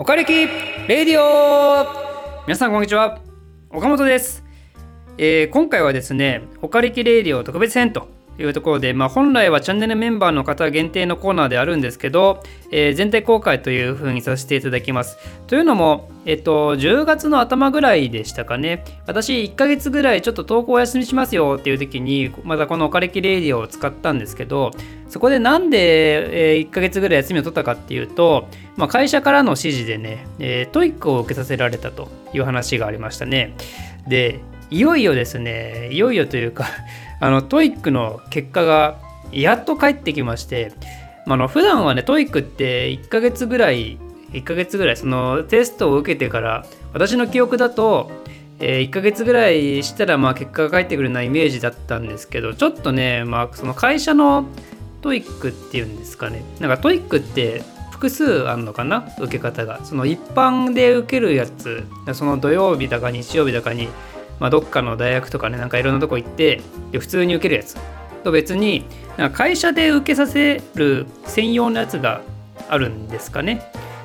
おかれきレディオ。皆さんこんにちは。岡本です、えー、今回はですねおかれきレディオ特別編というところで、まあ、本来はチャンネルメンバーの方限定のコーナーであるんですけど、えー、全体公開というふうにさせていただきます。というのも、えっと、10月の頭ぐらいでしたかね、私1ヶ月ぐらいちょっと投稿お休みしますよっていう時に、またこのおかれきレディオを使ったんですけど、そこでなんで、え、1ヶ月ぐらい休みを取ったかっていうと、まあ、会社からの指示でね、えー、 TOEIC を受けさせられたという話がありましたね。で、いよいよですね、いよいよというかあの TOEIC の結果がやっと返ってきまして、まあの普段はね TOEIC って1ヶ月ぐらい1ヶ月ぐらいそのテストを受けてから私の記憶だと、えー、1ヶ月ぐらいしたらまあ結果が返ってくるようなイメージだったんですけどちょっとねまあその会社のTOEIC っていうんですかね。なんか TOEIC って複数あるのかな受け方が。その一般で受けるやつその土曜日だか日曜日だかにまあ、どっかの大学とかねなんかいろんなとこ行ってで普通に受けるやつ。と別になんか会社で受けさせる専用のやつがあるんですかね。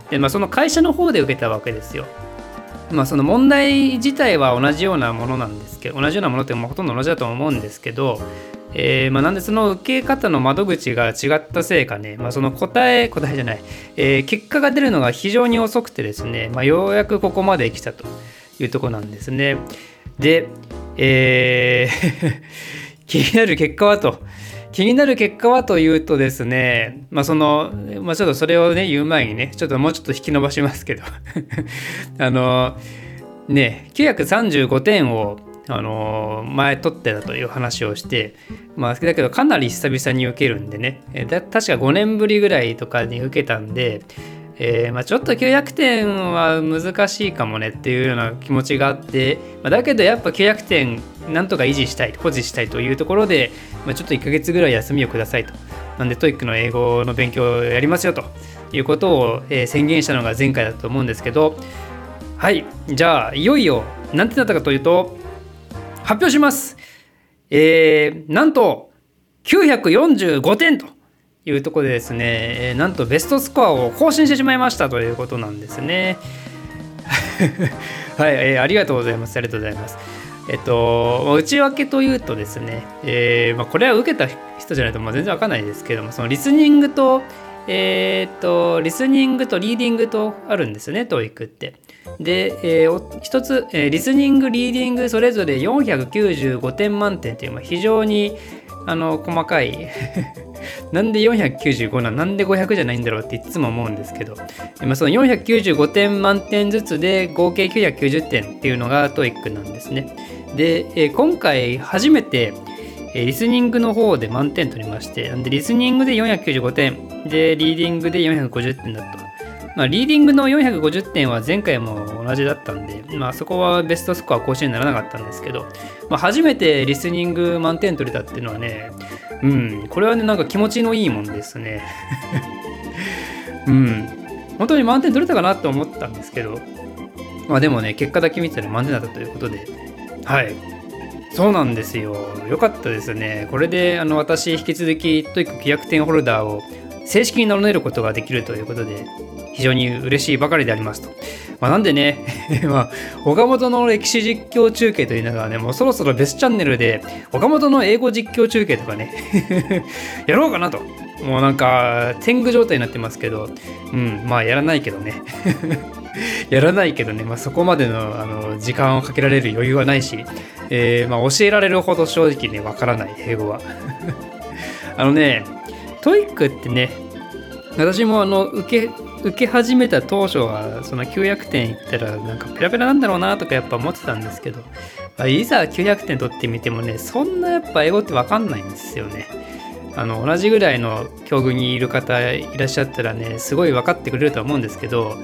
で、まあ、その会社の方で受けたわけですよ。まあその問題自体は同じようなものなんですけど同じようなものってほとんど同じだと思うんですけどえーまあ、なんでその受け方の窓口が違ったせいかね、まあ、その答え答えじゃない、えー、結果が出るのが非常に遅くてですね、ま、ようやくここまで来たというとこなんですね。で、えー 気になる結果はと。気になる結果はというとですね、まあその、まあちょっとそれをね、言う前にね、ちょっともうちょっと引き伸ばしますけど あの、ね、935点を、あの前取ってたという話をして、まあ、だけどかなり久々に受けるんでね、確か5年ぶりぐらいとかに受けたんで、えー、まあ、ちょっと900点は難しいかもねっていうような気持ちがあって、まあ、だけどやっぱ900点なんとか維持したい保持したいというところで、まあ、ちょっと1ヶ月ぐらい休みをくださいと。なんで TOEIC の英語の勉強をやりますよと。いうことを、えー、宣言したのが前回だと思うんですけど。はい。じゃあいよいよ何てなったかというと発表します。えー、なんと945点と。いうとこでですね、えー、なんとベストスコアを更新してしまいましたということなんですね。はい、えー、ありがとうございます。ありがとうございます。えっと、内訳というとですね、えーまあ、これは受けた人じゃないとまあ全然わかんないですけども、そのリスニングと、えー、っと、リスニングとリーディングとあるんですね、TOEIC って。で、えー、一つ、えー、リスニング、リーディングそれぞれ495点満点という、まあ、非常にあの細かい なんで495ななんで500じゃないんだろう？っていつも思うんですけど、まあ、その495点満点ずつで合計990点っていうのが TOEIC なんですね。で、えー、今回初めて、えー、リスニングの方で満点取りまして、なんでリスニングで495点、で、リーディングで450点だと。まあ、リーディングの450点は前回も同じだったんで、まあ、そこはベストスコア更新にならなかったんですけど、まあ、初めてリスニング満点取れたっていうのはね、うん、これはね、なんか気持ちのいいもんですね。うん、本当に満点取れたかなと思ったんですけど、まあでもね、結果だけ見てたら満点だったということで、はい。そうなんですよ。よかったですね。これで、あの、私、引き続き、 TOEIC 900点ホルダーを正式に名乗れることができるということで、非常に嬉しいばかりでありますと。まあ、なんでね、まあ、岡本の歴史実況中継というのがね、もうそろそろ別チャンネルで、岡本の英語実況中継とかね やろうかなと。もうなんか、天狗状態になってますけど、うん、まあやらないけどね。やらないけどね、まあ、そこまでのあの時間をかけられる余裕はないし、えー、まあ、教えられるほど正直ね、わからない、英語は。あのね、 TOEIC ってね、私もあの受け受け始めた当初はその900点いったらなんかペラペラなんだろうなとかやっぱ思ってたんですけど、あ、いざ900点取ってみてもねそんなやっぱ英語って分かんないんですよね。あの同じぐらいの境遇にいる方いらっしゃったらねすごい分かってくれるとは思うんですけど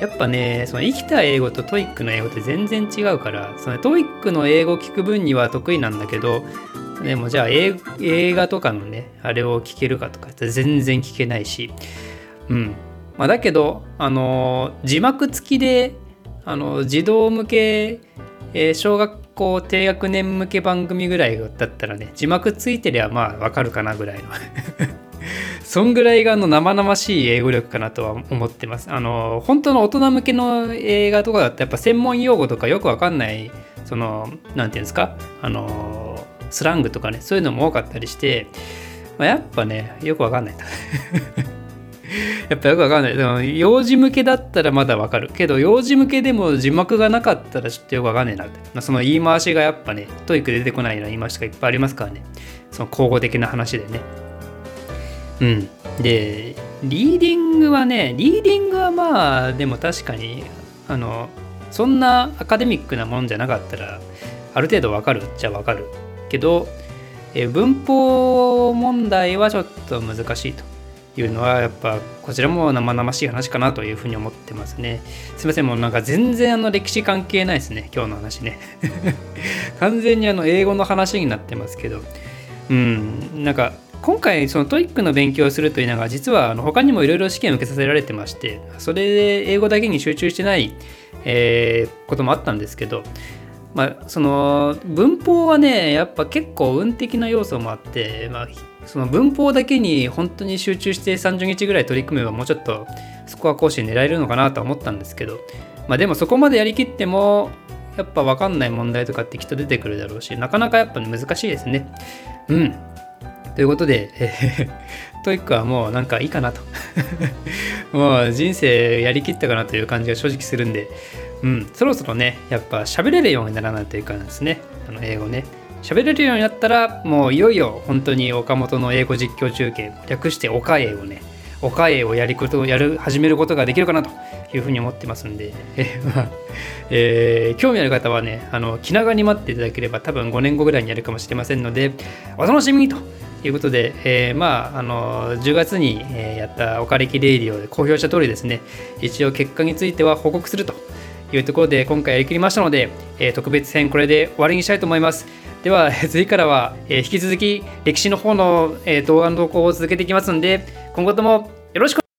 やっぱねその生きた英語と TOEIC の英語って全然違うからその TOEIC の英語を聞く分には得意なんだけどでもじゃあ映画とかのねあれを聞けるかとか全然聞けないしうんまあ、だけど、あの字幕付きであの児童向け、えー、小学校低学年向け番組ぐらいだったらね字幕ついてりゃまあわかるかなぐらいの そんぐらいがあの生々しい英語力かなとは思ってます。あの本当の大人向けの映画とかだとやっぱ専門用語とかよくわかんないその何て言うんですか？あのスラングとかねそういうのも多かったりして、まあ、やっぱねよくわかんないと。やっぱよくわかんない。でも、幼児向けだったらまだわかる。けど、幼児向けでも字幕がなかったらちょっとよくわかんないなって。まあ、その言い回しがやっぱね、 TOEIC で出てこないような言い回しがいっぱいありますからね。その口語的な話でね。うん。で、リーディングはね、リーディングはまあ、でも確かに、あの、そんなアカデミックなもんじゃなかったら、ある程度わかるっちゃわかる。けど、え文法問題はちょっと難しいというのはやっぱこちらも生々しい話かなというふうに思ってますね。すいませんもうなんか全然あの歴史関係ないですね今日の話ね。完全にあの英語の話になってますけどうんなんか今回その TOEIC の勉強をするというのが実はあの他にもいろいろ試験を受けさせられてましてそれで英語だけに集中してない、えー、こともあったんですけどまあその文法はねやっぱ結構運的な要素もあって、まあ、その文法だけに本当に集中して30日ぐらい取り組めばもうちょっとスコア更新狙えるのかなと思ったんですけど、まあ、でもそこまでやりきってもやっぱ分かんない問題とかってきっと出てくるだろうしなかなかやっぱ難しいですね。うん。ということで、えー、 TOEIC はもうなんかいいかなと。もう人生やりきったかなという感じが正直するんで、うん、そろそろね、やっぱ喋れるようにならないというかですね、あの英語ね。喋れるようになったら、もういよいよ本当に岡本の英語実況中継、略して岡英をね、岡英をやることをやる始めることができるかなというふうに思ってますんで、えー、まあえ、興味ある方はね、あの気長に待っていただければ多分5年後ぐらいにやるかもしれませんので、お楽しみにということで、えー、まあ、あの10月に、えやったおかれきレイディオで公表した通りですね、一応結果については報告すると。いうところで今回やりきりましたので、えー、特別編これで終わりにしたいと思います。では、次からは、え引き続き歴史の方の、え動画の投稿を続けていきますので、今後ともよろしく